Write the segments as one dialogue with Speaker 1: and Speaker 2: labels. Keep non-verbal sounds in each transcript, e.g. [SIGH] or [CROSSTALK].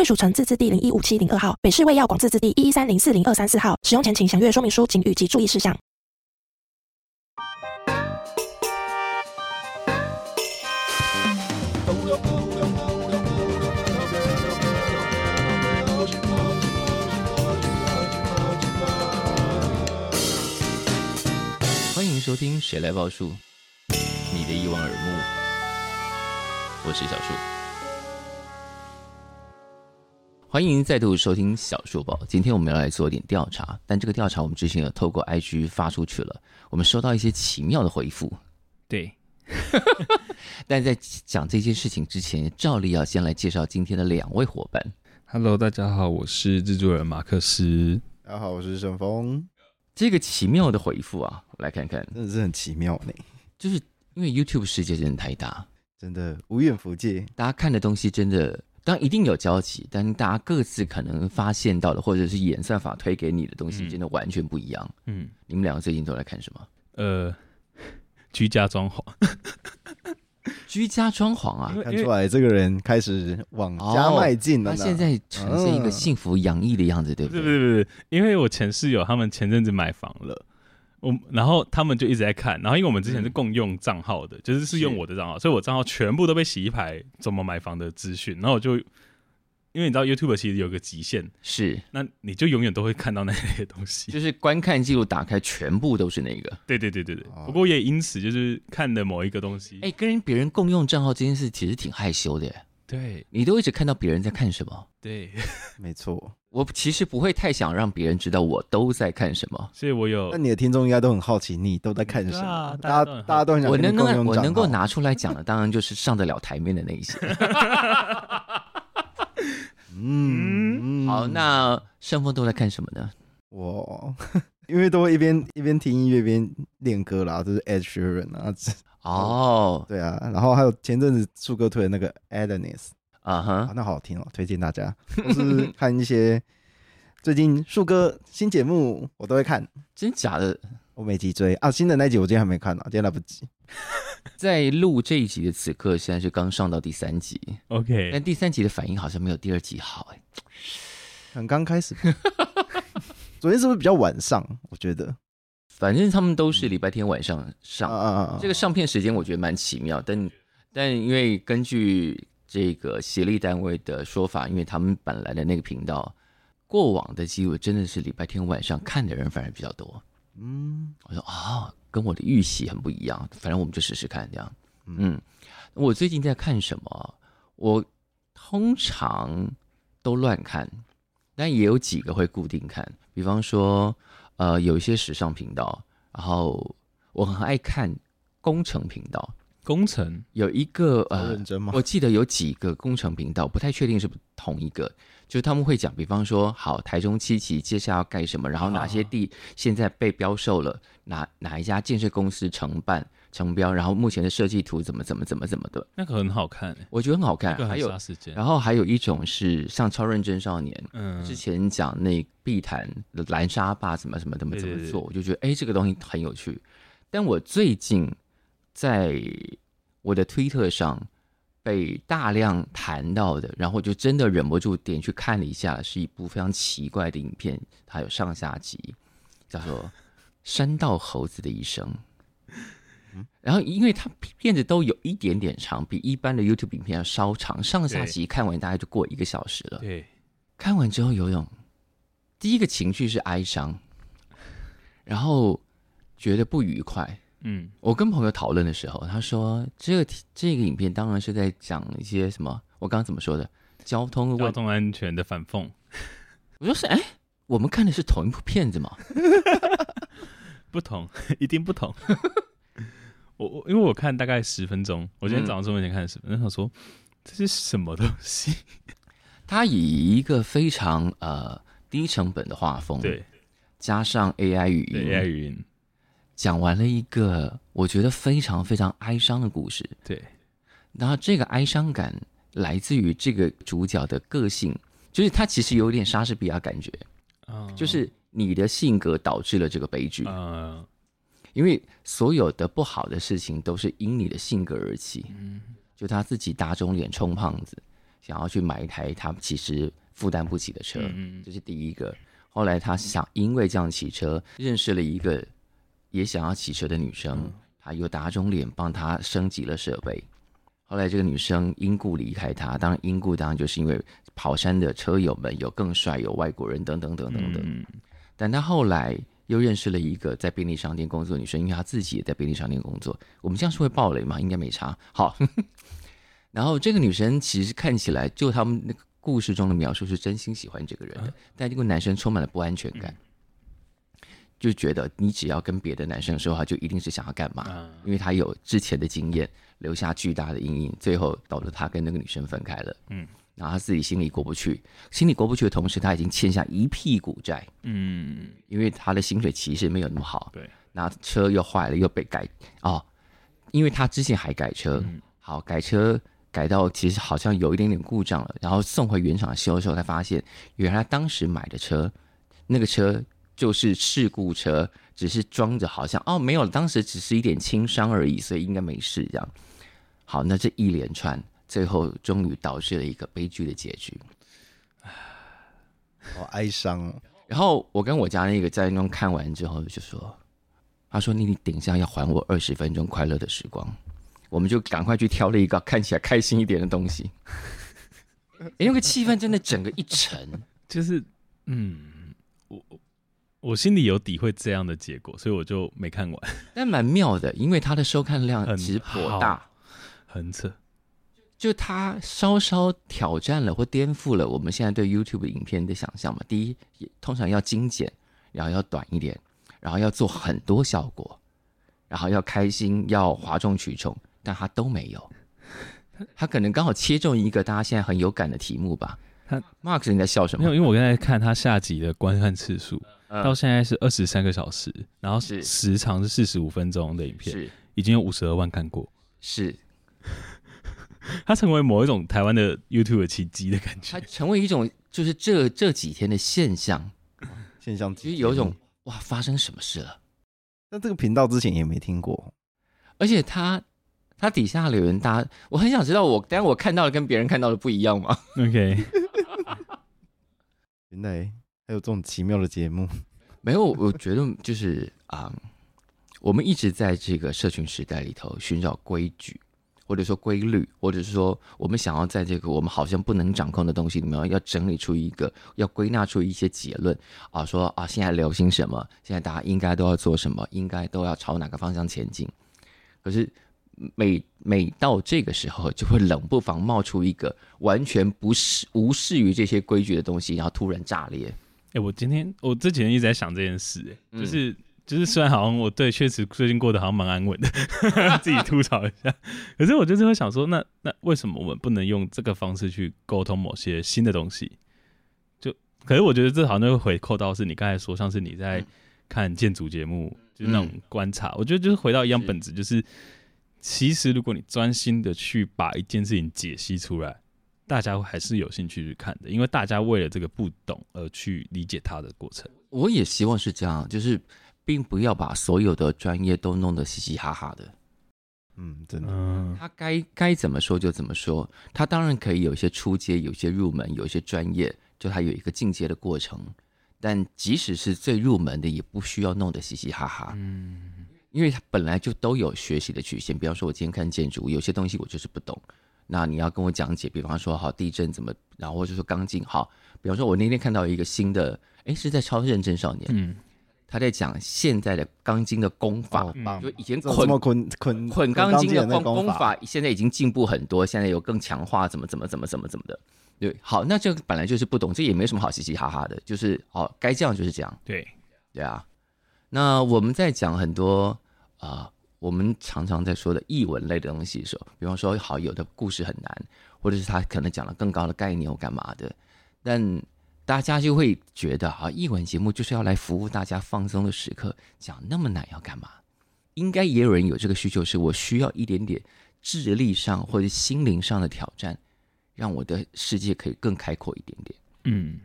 Speaker 1: 卫署成字字第零一五七零二号，北市卫药广字字第一一三零四零二三四号。使用前请详阅说明书、警语及注意事项。
Speaker 2: 欢迎收听《谁来报数》，你的一望而目，我是小树。欢迎再度收听小树报。今天我们要来做一点调查，但这个调查我们之前有透过 IG 发出去了，我们收到一些奇妙的回复。
Speaker 3: 对，[LAUGHS] [LAUGHS]
Speaker 2: 但在讲这件事情之前，照例要先来介绍今天的两位伙伴。
Speaker 3: Hello，大家好，我是制作人马克思。
Speaker 4: 大家好，我是沈峰。
Speaker 2: 这个奇妙的回复啊，我来看看，
Speaker 4: 真的是很奇妙呢。
Speaker 2: 就是因为 YouTube 世界真的太大，
Speaker 4: 真的无远弗届，
Speaker 2: 大家看的东西真的。当然一定有交集，但大家各自可能发现到的，或者是演算法推给你的东西，真的完全不一样。嗯，你们两个最近都在看什么？
Speaker 3: 呃，[LAUGHS] 居家装潢，
Speaker 2: 居家装潢啊，
Speaker 4: 看出来这个人开始往家迈进了。
Speaker 2: 他现在呈现一个幸福洋溢的样子，对不对？
Speaker 3: 对对对，因为我前室友他们前阵子买房了。我然后他们就一直在看，然后因为我们之前是共用账号的，嗯、就是是用我的账号，所以我账号全部都被洗一排怎么买房的资讯，然后我就因为你知道 YouTube 其实有个极限，
Speaker 2: 是。那
Speaker 3: 你就永远都会看到那些东西，
Speaker 2: 就是观看记录打开全部都是那个，
Speaker 3: 对对对对对。不过也因此就是看的某一个东西，
Speaker 2: 哎，跟别人共用账号这件事其实挺害羞的。
Speaker 3: 对，
Speaker 2: 你都一直看到别人在看什么？
Speaker 3: 对，[LAUGHS]
Speaker 4: 没错。
Speaker 2: 我其实不会太想让别人知道我都在看什么，
Speaker 3: 所以我有。
Speaker 4: 那你的听众应该都很好奇，你都在看什么？啊、大家大家都很想。
Speaker 2: 我能够我能够拿出来讲的，当然就是上得了台面的那一些。[LAUGHS] 嗯，好，那盛峰都在看什么呢？
Speaker 4: 我因为都会一边一边听音乐一边练歌啦，就是 Ed Sheeran 啊。
Speaker 2: 哦，
Speaker 4: 对啊，然后还有前阵子树哥推的那个 Alanis。
Speaker 2: Uh huh.
Speaker 4: 啊，那好好听哦，推荐大家。[LAUGHS] 都是看一些最近树哥新节目，我都会看。
Speaker 2: 真假的？
Speaker 4: 我每集追啊，新的那集我今天还没看呢，今天来不及。[LAUGHS]
Speaker 2: 在录这一集的此刻，现在是刚上到第三集。
Speaker 3: OK，
Speaker 2: 但第三集的反应好像没有第二集好哎。
Speaker 4: 很刚开始，[LAUGHS] 昨天是不是比较晚上？我觉得，
Speaker 2: 反正他们都是礼拜天晚上上。
Speaker 4: 啊、
Speaker 2: 这个上片时间我觉得蛮奇妙，但但因为根据。这个协力单位的说法，因为他们本来的那个频道，过往的记录真的是礼拜天晚上看的人反而比较多。嗯，我说啊、哦，跟我的预习很不一样。反正我们就试试看这样。嗯，我最近在看什么？我通常都乱看，但也有几个会固定看。比方说，呃，有一些时尚频道，然后我很爱看工程频道。
Speaker 3: 工程？
Speaker 2: 有一个呃，我记得有几个工程频道，不太确定是不是同一个，就是他们会讲，比方说，好，台中七期接下来要盖什么，然后哪些地现在被标售了，哪哪一家建设公司承办承标，然后目前的设计图怎么怎么怎么怎么的，
Speaker 3: 那个很好看，
Speaker 2: 我觉得很好看，
Speaker 3: 还有，
Speaker 2: 然后还有一种是像超认真少年，嗯，之前讲那碧潭的蓝沙坝怎么什么怎么怎么做，我就觉得哎，这个东西很有趣，但我最近。在我的推特上被大量谈到的，然后就真的忍不住点去看了一下，是一部非常奇怪的影片，它有上下集，叫做《山道猴子的一生》。然后因为它片子都有一点点长，比一般的 YouTube 影片要稍长，上下集看完大概就过一个小时了。
Speaker 3: 对，
Speaker 2: 看完之后有种第一个情绪是哀伤，然后觉得不愉快。嗯，我跟朋友讨论的时候，他说这个这个影片当然是在讲一些什么，我刚刚怎么说的？交通
Speaker 3: 交通安全的反讽。[LAUGHS]
Speaker 2: 我说是，哎，我们看的是同一部片子吗？[LAUGHS]
Speaker 3: 不同，[LAUGHS] 一定不同。我我因为我看大概十分钟，我今天早上出门前看十分钟，他、嗯、说这是什么东西？
Speaker 2: 他以一个非常呃低成本的画风，
Speaker 3: 对，
Speaker 2: 加上 AI 语音
Speaker 3: ，AI 语音
Speaker 2: 讲完了一个我觉得非常非常哀伤的故事。
Speaker 3: 对，
Speaker 2: 然后这个哀伤感来自于这个主角的个性，就是他其实有点莎士比亚感觉，
Speaker 3: 嗯，
Speaker 2: 就是你的性格导致了这个悲剧，
Speaker 3: 嗯，
Speaker 2: 因为所有的不好的事情都是因你的性格而起，嗯，就他自己打肿脸充胖子。想要去买一台他其实负担不起的车，嗯，这是第一个。后来他想因为这样骑车，认识了一个也想要骑车的女生，他又打肿脸帮他升级了设备。后来这个女生因故离开他，当然因故当然就是因为跑山的车友们有更帅，有外国人等等等等等。但他后来又认识了一个在便利商店工作的女生，因为她自己也在便利商店工作。我们这样是会爆雷吗？应该没差。好。[LAUGHS] 然后这个女生其实看起来，就他们那个故事中的描述是真心喜欢这个人的，啊、但这个男生充满了不安全感，嗯、就觉得你只要跟别的男生说话，就一定是想要干嘛？啊、因为他有之前的经验，留下巨大的阴影，最后导致他跟那个女生分开了。嗯，然后他自己心里过不去，心里过不去的同时，他已经欠下一屁股债。嗯，因为他的薪水其实没有那么好。对，那车又坏了，又被改哦，因为他之前还改车，嗯、好改车。改到其实好像有一点点故障了，然后送回原厂修的时候，才发现原来当时买的车，那个车就是事故车，只是装着好像哦没有，当时只是一点轻伤而已，所以应该没事这样。好，那这一连串最后终于导致了一个悲剧的结局，[SIGHS]
Speaker 4: 好哀伤哦。
Speaker 2: 然后我跟我家那个在那看完之后就说，他说你你等一下要还我二十分钟快乐的时光。我们就赶快去挑了一个看起来开心一点的东西，[LAUGHS] 因为那个气氛真的整个一沉，
Speaker 3: 就是嗯，我我心里有底会这样的结果，所以我就没看完。[LAUGHS]
Speaker 2: 但蛮妙的，因为它的收看量其实颇大，
Speaker 3: 很扯。
Speaker 2: 就它稍稍挑战了或颠覆了我们现在对 YouTube 影片的想象嘛。第一，通常要精简，然后要短一点，然后要做很多效果，然后要开心，要哗众取宠。但它都没有，[LAUGHS] 他可能刚好切中一个大家现在很有感的题目吧。他 Mark 你在笑什么？
Speaker 3: 没有，因为我刚才看他下集的观看次数，嗯、到现在是二十三个小时，然后时长是四十五分钟的影片，是。已经有五十二万看过。
Speaker 2: 是，[LAUGHS]
Speaker 3: 它成为某一种台湾的 YouTube 的奇迹的感觉，
Speaker 2: 它成为一种就是这这几天的现象，
Speaker 4: 现象
Speaker 2: 其实有一种哇，发生什么事了？
Speaker 4: 那这个频道之前也没听过，
Speaker 2: 而且它它底下留言，大家我很想知道我，我但我看到的跟别人看到的不一样吗？[LAUGHS]
Speaker 3: OK，[LAUGHS]
Speaker 4: 原来还有这种奇妙的节目。[LAUGHS]
Speaker 2: 没有，我觉得就是啊、我们一直在这个社群时代里头寻找规矩，或者说规律，或者是说我们想要在这个我们好像不能掌控的东西里面，要整理出一个，要归纳出一些结论啊，说啊，现在流行什么，现在大家应该都要做什么，应该都要朝哪个方向前进，可是。每每到这个时候，就会冷不防冒出一个完全不是无视于这些规矩的东西，然后突然炸裂。
Speaker 3: 哎、欸，我今天我这几天一直在想这件事、欸，哎，就是就是虽然好像我对确实最近过得好像蛮安稳的，[LAUGHS] 自己吐槽一下。可是我就是会想说，那那为什么我们不能用这个方式去沟通某些新的东西？就可是我觉得这好像会回扣到是你刚才说，像是你在看建筑节目，就是那种观察。嗯、我觉得就是回到一样本质，就是。其实，如果你专心的去把一件事情解析出来，大家还是有兴趣去看的，因为大家为了这个不懂而去理解它的过程。
Speaker 2: 我也希望是这样，就是并不要把所有的专业都弄得嘻嘻哈哈的。
Speaker 4: 嗯，真的，
Speaker 2: 他该该怎么说就怎么说。他当然可以有一些出阶，有一些入门，有一些专业，就他有一个进阶的过程。但即使是最入门的，也不需要弄得嘻嘻哈哈。嗯。因为他本来就都有学习的曲线，比方说，我今天看建筑，有些东西我就是不懂，那你要跟我讲解。比方说，好地震怎么，然后或者说钢筋，好，比方说，我那天看到一个新的，哎，是在超认真少年，嗯，他在讲现在的钢筋的功法，就以前捆
Speaker 4: 捆捆
Speaker 2: 捆钢筋的工工法，现在已经进步很多，现在有更强化，怎么怎么怎么怎么怎么的，对，好，那这个本来就是不懂，这也没什么好嘻嘻哈哈的，就是哦，该这样就是这样，
Speaker 3: 对，
Speaker 2: 对啊。那我们在讲很多啊、呃，我们常常在说的译文类的东西的时候，比方说，好，有的故事很难，或者是他可能讲了更高的概念或干嘛的，但大家就会觉得啊，译文节目就是要来服务大家放松的时刻，讲那么难要干嘛？应该也有人有这个需求，是我需要一点点智力上或者心灵上的挑战，让我的世界可以更开阔一点点。
Speaker 3: 嗯。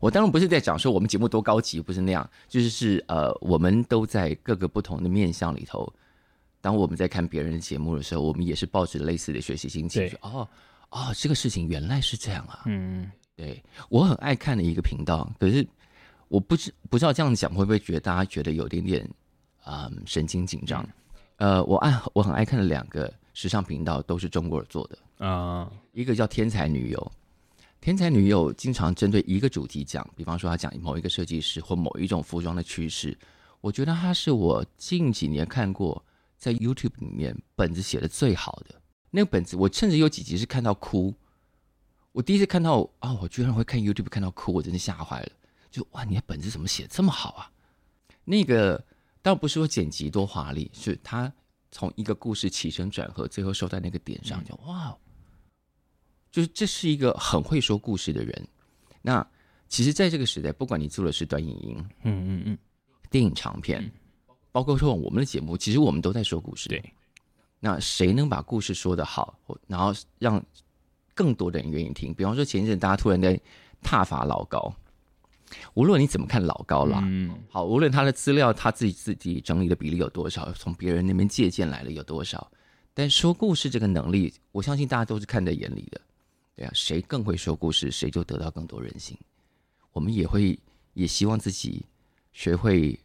Speaker 2: 我当然不是在讲说我们节目多高级，不是那样，就是是呃，我们都在各个不同的面向里头。当我们在看别人的节目的时候，我们也是抱着类似的学习心情，说哦哦，这个事情原来是这样啊。
Speaker 3: 嗯，
Speaker 2: 对，我很爱看的一个频道，可是我不知不知道这样讲会不会觉得大家觉得有点点啊、嗯、神经紧张。呃，我爱我很爱看的两个时尚频道都是中国人做的
Speaker 3: 啊，
Speaker 2: 一个叫天才女友。天才女友经常针对一个主题讲，比方说她讲某一个设计师或某一种服装的趋势。我觉得她是我近几年看过在 YouTube 里面本子写的最好的那个本子。我甚至有几集是看到哭。我第一次看到啊、哦，我居然会看 YouTube 看到哭，我真的吓坏了。就哇，你的本子怎么写这么好啊？那个倒不是说剪辑多华丽，是他从一个故事起承转合，最后收在那个点上，就哇。就是这是一个很会说故事的人。那其实，在这个时代，不管你做的是短影音，
Speaker 3: 嗯嗯嗯，
Speaker 2: 电影长片，包括说我们的节目，其实我们都在说故事。
Speaker 3: 对。
Speaker 2: 那谁能把故事说得好，然后让更多的人愿意听？比方说，前一阵大家突然在挞伐老高，无论你怎么看老高啦，
Speaker 3: 嗯，
Speaker 2: 好，无论他的资料他自己自己整理的比例有多少，从别人那边借鉴来的有多少，但说故事这个能力，我相信大家都是看在眼里的。对啊，谁更会说故事，谁就得到更多人心。我们也会也希望自己学会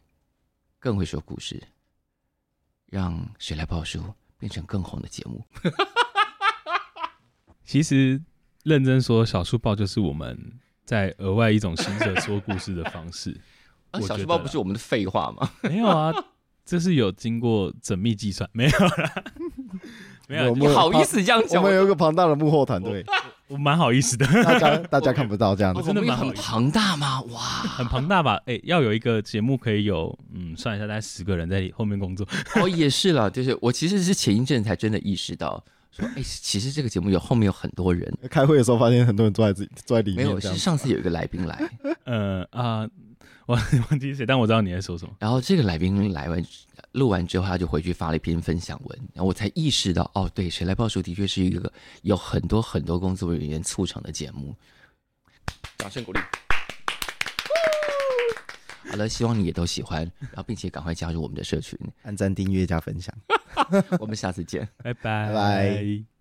Speaker 2: 更会说故事，让谁来报书变成更红的节目。[LAUGHS]
Speaker 3: 其实认真说，小书报就是我们在额外一种新的说故事的方式。[LAUGHS]
Speaker 2: 啊，小书报不是我们的废话吗？[LAUGHS]
Speaker 3: 没有啊，这是有经过缜密计算，没有啦，没有。
Speaker 2: 你好意思这样讲？
Speaker 4: 我们有一个庞大的幕后团队。
Speaker 3: 我蛮好意思的，
Speaker 4: 大家大家看不到这样子，
Speaker 2: 真的蛮很庞大吗？哇，
Speaker 3: 很庞大吧？哎、欸，要有一个节目可以有，嗯，算一下，大概十个人在后面工作。
Speaker 2: 哦，也是了，就是我其实是前一阵才真的意识到，说，哎、欸，其实这个节目有后面有很多人。
Speaker 4: 开会的时候发现很多人坐在自己坐在里面。
Speaker 2: 没有，是上次有一个来宾来，[LAUGHS]
Speaker 3: 呃啊，我 [LAUGHS] 忘记谁，但我知道你在说什么。
Speaker 2: 然后这个来宾来完。录完之后，他就回去发了一篇分享文，然后我才意识到，哦，对，谁来报数的确是一个有很多很多工作人员促成的节目，掌声鼓励。好了，希望你也都喜欢，然后并且赶快加入我们的社群，
Speaker 4: 按赞、订阅、加分享。[LAUGHS]
Speaker 2: 我们下次见，
Speaker 3: 拜拜，
Speaker 4: 拜拜。